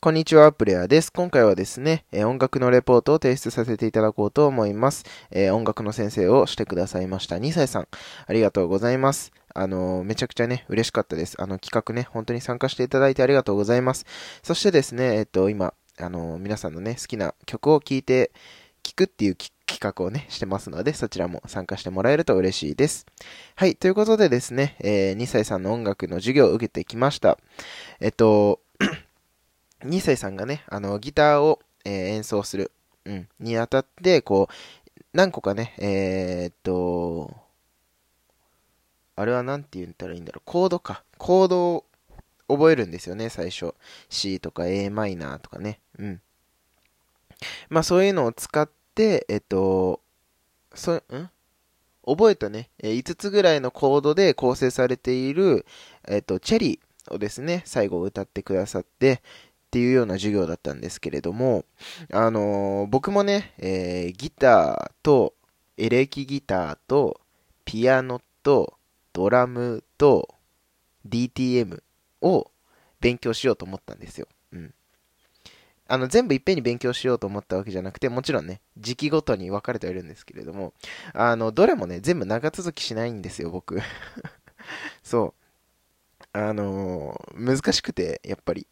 こんにちは、プレイヤーです。今回はですね、え音楽のレポートを提出させていただこうと思います。え音楽の先生をしてくださいました2歳さん、ありがとうございます。あのめちゃくちゃね、嬉しかったです。あの、企画ね、本当に参加していただいてありがとうございます。そしてですね、えっと、今、あの皆さんのね、好きな曲を聴いて、聞くっていう企画をね、してますので、そちらも参加してもらえると嬉しいです。はい、ということでですね、え2歳さんの音楽の授業を受けてきました。えっと、2歳さんがね、あの、ギターを、えー演奏する、うん、にあたって、こう、何個かね、えーっと、あれは何て言ったらいいんだろう、コードか。コードを覚えるんですよね、最初。C とか a マイナーとかね。うん。まあそういうのを使って、えっと、そう、ん？覚えたね、5つぐらいのコードで構成されている、えっと、チェリーをですね、最後歌ってくださって、っていうような授業だったんですけれども、あのー僕もね、えーギターと、エレキギターと、ピアノと、ドラムと、DTM を勉強しようと思ったんですよ。うん。あの、全部いっぺんに勉強しようと思ったわけじゃなくて、もちろんね、時期ごとに分かれてはいるんですけれども、あの、どれもね、全部長続きしないんですよ、僕。そう。あのー難しくて、やっぱり。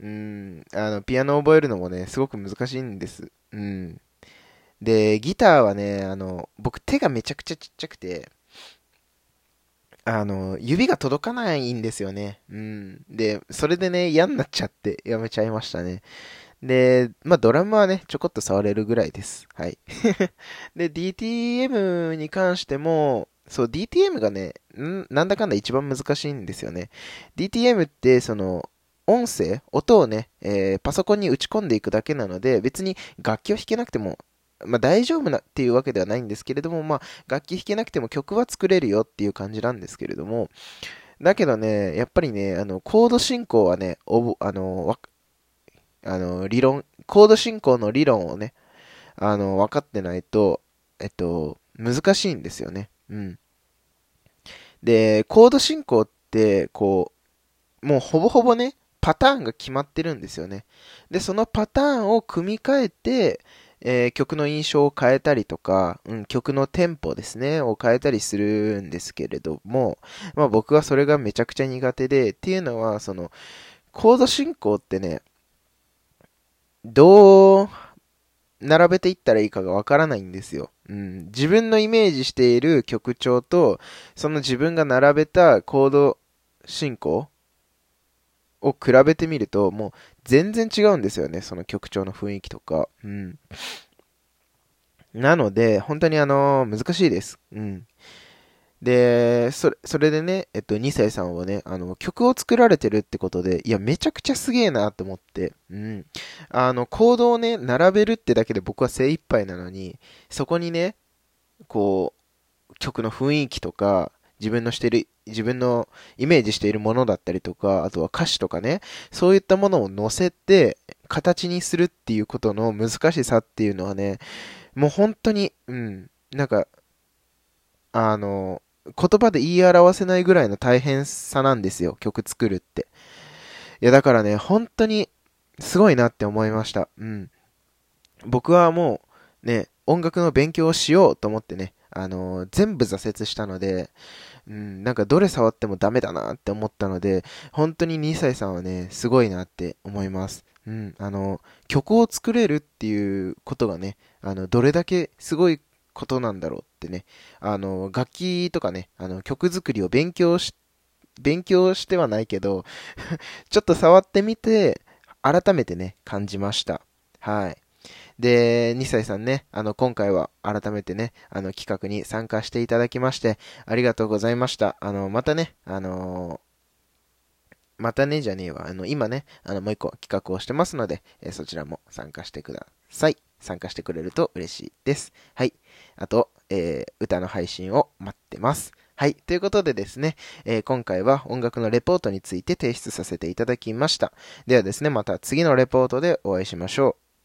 うん、あの、ピアノを覚えるのもね、すごく難しいんです。うん。で、ギターはね、あの、僕手がめちゃくちゃちっちゃくて、あの、指が届かないんですよね。うん。で、それでね、嫌になっちゃってやめちゃいましたね。で、まあ、ドラムはね、ちょこっと触れるぐらいです。はい。で、DTM に関しても、そう、DTM がね、なんだかんだ一番難しいんですよね。DTM って、その、音声、音をね、えーパソコンに打ち込んでいくだけなので、別に楽器を弾けなくても、まあ大丈夫なっていうわけではないんですけれども、まあ楽器弾けなくても曲は作れるよっていう感じなんですけれども、だけどね、やっぱりね、あの、コード進行はね、あの、わあの、理論、コード進行の理論をね、あの、分かってないと、えっと、難しいんですよね。うん。で、コード進行って、こう、もうほぼほぼね、パターンが決まってるんですよね。で、そのパターンを組み替えて、えー曲の印象を変えたりとか、うん、曲のテンポですね、を変えたりするんですけれども、まあ僕はそれがめちゃくちゃ苦手で、っていうのは、その、コード進行ってね、どう並べていったらいいかがわからないんですよ。うん、自分のイメージしている曲調と、その自分が並べたコード進行を比べてみると、もう全然違うんですよね、その曲調の雰囲気とか。うん。なので、本当にあの難しいです。うん。で、それ、それでね、えっと、2歳さんはね、あの、曲を作られてるってことで、いや、めちゃくちゃすげえなと思って、うん。あの、コードをね、並べるってだけで僕は精一杯なのに、そこにね、こう、曲の雰囲気とか、自分のしてる、自分のイメージしているものだったりとか、あとは歌詞とかね、そういったものを載せて、形にするっていうことの難しさっていうのはね、もう本当に、うん、なんか、あの、言葉で言い表せないぐらいの大変さなんですよ、曲作るって。いや、だからね、本当に、すごいなって思いました。うん。僕はもう、ね、音楽の勉強をしようと思ってね、あの全部挫折したので、うん、なんかどれ触ってもダメだなって思ったので、本当に2歳さんはね、すごいなって思います。うん、あの、曲を作れるっていうことがね、あの、どれだけすごいことなんだろうってね、あの、楽器とかね、あの、曲作りを勉強し、勉強してはないけど、ちょっと触ってみて、改めてね、感じました。はい。で、2歳さんね、あの、今回は改めてね、あの、企画に参加していただきまして、ありがとうございました。あの、またね、あのまたねじゃねえわ。あの、今ね、あの、もう一個企画をしてますので、えーそちらも参加してください。参加してくれると嬉しいです。はい。あと、えー歌の配信を待ってます。はい。ということでですね、えー今回は音楽のレポートについて提出させていただきました。ではですね、また次のレポートでお会いしましょう。